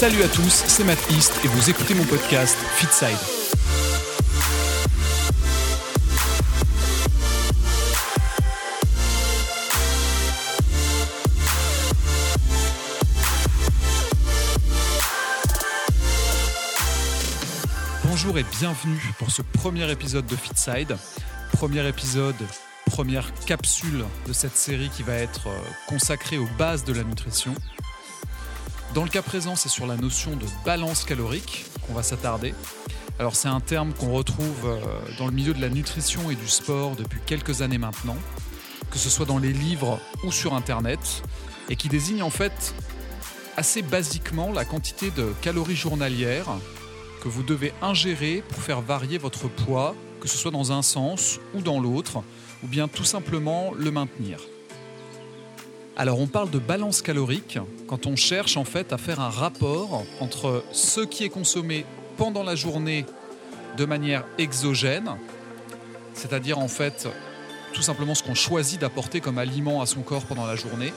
Salut à tous, c'est Matt East et vous écoutez mon podcast Fitside. Bonjour et bienvenue pour ce premier épisode de Fitside. Premier épisode, première capsule de cette série qui va être euh, consacrée aux bases de la nutrition. Dans le cas présent, c'est sur la notion de balance calorique qu'on va s'attarder. Alors c'est un terme qu'on retrouve euh, dans le milieu de la nutrition et du sport depuis quelques années maintenant, que ce soit dans les livres ou sur Internet, et qui désigne en fait assez basiquement la quantité de calories journalières que vous devez ingérer pour faire varier votre poids, que ce soit dans un sens ou dans l'autre, ou bien tout simplement le maintenir. Alors on parle de balance calorique quand on cherche en fait à faire un rapport entre ce qui est consommé pendant la journée de manière exogène, c'est-à-dire en fait tout simplement ce qu'on choisit d'apporter comme aliment à son corps pendant la journée,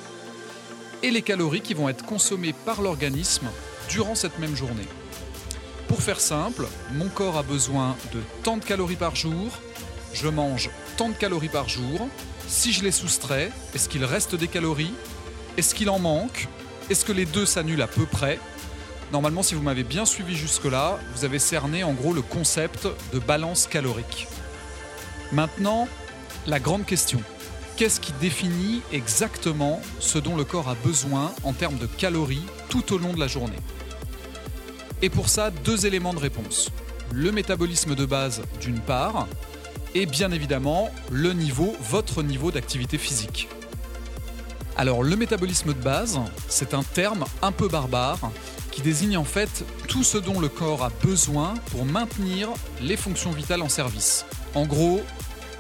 et les calories qui vont être consommées par l'organisme durant cette même journée. Pour faire simple, mon corps a besoin de tant de calories par jour, je mange tant de calories par jour, si je les soustrais, est-ce qu'il reste des calories? Est-ce qu'il en manque? Est-ce que les deux s'annulent à peu près? Normalement, si vous m'avez bien suivi jusque-là, vous avez cerné en gros le concept de balance calorique. Maintenant, la grande question. Qu'est-ce qui définit exactement ce dont le corps a besoin en termes de calories tout au long de la journée? Et pour ça, deux éléments de réponse. Le métabolisme de base d'une part, et bien évidemment le niveau, votre niveau d'activité physique. Alors le métabolisme de base, c'est un terme un peu barbare qui désigne en fait tout ce dont le corps a besoin pour maintenir les fonctions vitales en service. En gros,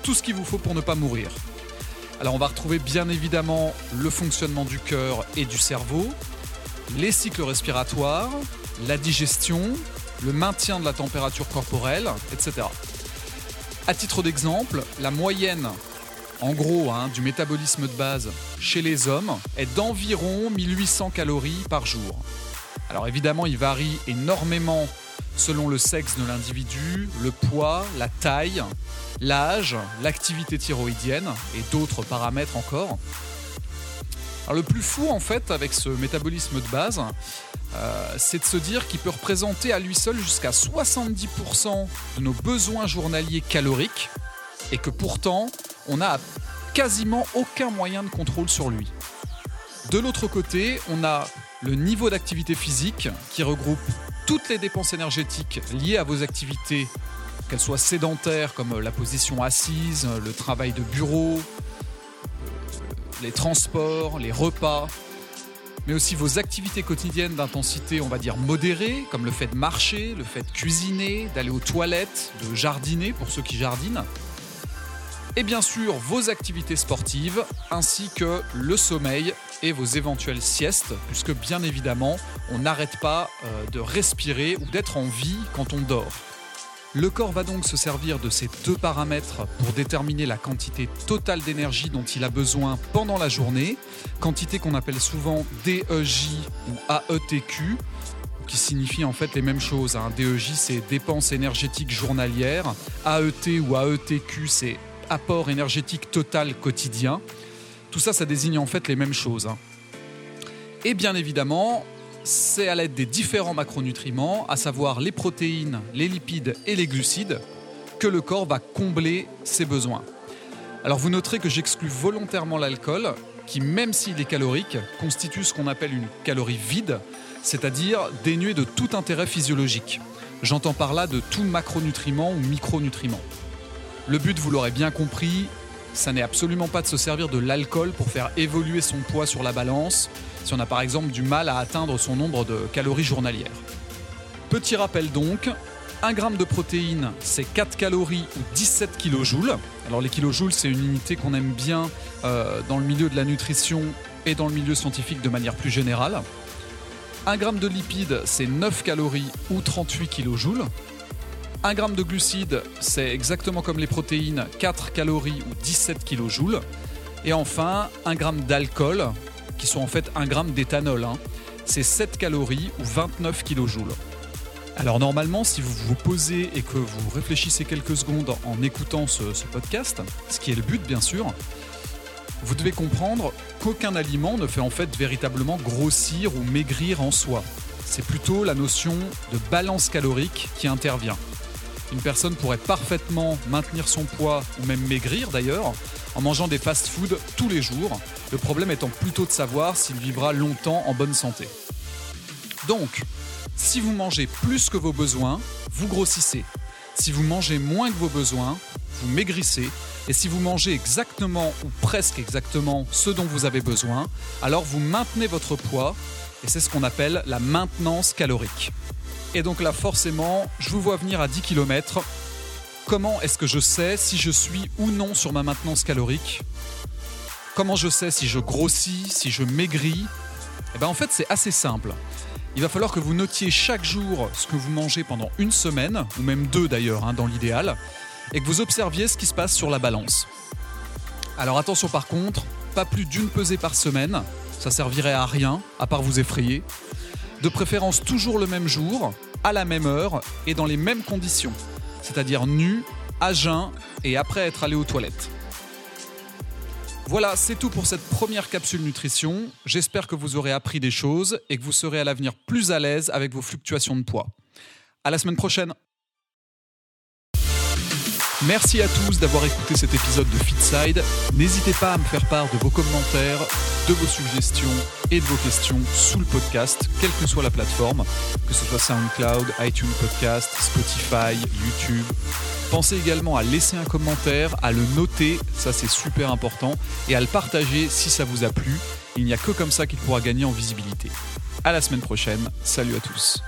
tout ce qu'il vous faut pour ne pas mourir. Alors on va retrouver bien évidemment le fonctionnement du cœur et du cerveau, les cycles respiratoires, la digestion, le maintien de la température corporelle, etc. À titre d'exemple, la moyenne, en gros, hein, du métabolisme de base chez les hommes est d'environ 1800 calories par jour. Alors évidemment, il varie énormément selon le sexe de l'individu, le poids, la taille, l'âge, l'activité thyroïdienne et d'autres paramètres encore. Alors le plus fou en fait avec ce métabolisme de base, euh, c'est de se dire qu'il peut représenter à lui seul jusqu'à 70% de nos besoins journaliers caloriques et que pourtant on n'a quasiment aucun moyen de contrôle sur lui. De l'autre côté, on a le niveau d'activité physique qui regroupe toutes les dépenses énergétiques liées à vos activités, qu'elles soient sédentaires comme la position assise, le travail de bureau, euh, les transports, les repas, mais aussi vos activités quotidiennes d'intensité, on va dire modérée, comme le fait de marcher, le fait de cuisiner, d'aller aux toilettes, de jardiner pour ceux qui jardinent. Et bien sûr, vos activités sportives, ainsi que le sommeil et vos éventuelles siestes, puisque bien évidemment, on n'arrête pas euh, de respirer ou d'être en vie quand on dort. Le corps va donc se servir de ces deux paramètres pour déterminer la quantité totale d'énergie dont il a besoin pendant la journée, quantité qu'on appelle souvent DEJ ou AETQ, qui signifie en fait les mêmes choses. Hein. DEJ c'est dépenses énergétiques journalières, AET ou AETQ c'est apport énergétique total quotidien. Tout ça, ça désigne en fait les mêmes choses. Hein. Et bien évidemment, c'est à l'aide des différents macronutriments, à savoir les protéines, les lipides et les glucides, que le corps va combler ses besoins. Alors vous noterez que j'exclus volontairement l'alcool, qui même s'il est calorique, constitue ce qu'on appelle une calorie vide, c'est-à-dire dénuée de tout intérêt physiologique. J'entends par là de tout macronutriment ou micronutriment. Le but, vous l'aurez bien compris, ça n'est absolument pas de se servir de l'alcool pour faire évoluer son poids sur la balance, si on a par exemple du mal à atteindre son nombre de calories journalières. Petit rappel donc, 1 g de protéines, c'est 4 calories ou 17 kJ. Alors les kilojoules, c'est une unité qu'on aime bien euh, dans le milieu de la nutrition et dans le milieu scientifique de manière plus générale. 1 g de lipides, c'est 9 calories ou 38 kJ. 1 g de glucides, c'est exactement comme les protéines, 4 calories ou 17 kJ. Et enfin, 1 g d'alcool, qui sont en fait 1 g d'éthanol. Hein. c'est 7 calories ou 29 kJ. Alors normalement, si vous vous posez et que vous réfléchissez quelques secondes en écoutant ce, podcast, ce qui est le but bien sûr, vous devez comprendre qu'aucun aliment ne fait en fait véritablement grossir ou maigrir en soi. C'est plutôt la notion de balance calorique qui intervient. Une personne pourrait parfaitement maintenir son poids ou même maigrir d'ailleurs en mangeant des fast-foods tous les jours, le problème étant plutôt de savoir s'il vivra longtemps en bonne santé. Donc, si vous mangez plus que vos besoins, vous grossissez. Si vous mangez moins que vos besoins, vous maigrissez. Et si vous mangez exactement ou presque exactement ce dont vous avez besoin, alors vous maintenez votre poids. Et c'est ce qu'on appelle la maintenance calorique. Et donc là, forcément, je vous vois venir à 10 km. Comment est-ce que je sais si je suis ou non sur ma maintenance calorique Comment je sais si je grossis, si je maigris Eh bien en fait, c'est assez simple. Il va falloir que vous notiez chaque jour ce que vous mangez pendant une semaine, ou même deux d'ailleurs, hein, dans l'idéal, et que vous observiez ce qui se passe sur la balance. Alors attention par contre, pas plus d'une pesée par semaine, ça servirait à rien, à part vous effrayer. De préférence toujours le même jour, à la même heure et dans les mêmes conditions, c'est-à-dire nu, à jeun et après être allé aux toilettes. Voilà, c'est tout pour cette première capsule nutrition. J'espère que vous aurez appris des choses et que vous serez à l'avenir plus à l'aise avec vos fluctuations de poids. À la semaine prochaine. Merci à tous d'avoir écouté cet épisode de Fitside. N'hésitez pas à me faire part de vos commentaires, de vos suggestions et de vos questions sous le podcast, quelle que soit la plateforme, que ce soit SoundCloud, iTunes Podcast, Spotify, YouTube. Pensez également à laisser un commentaire, à le noter, ça c'est super important, et à le partager si ça vous a plu. Il n'y a que comme ça qu'il pourra gagner en visibilité. À la semaine prochaine, salut à tous.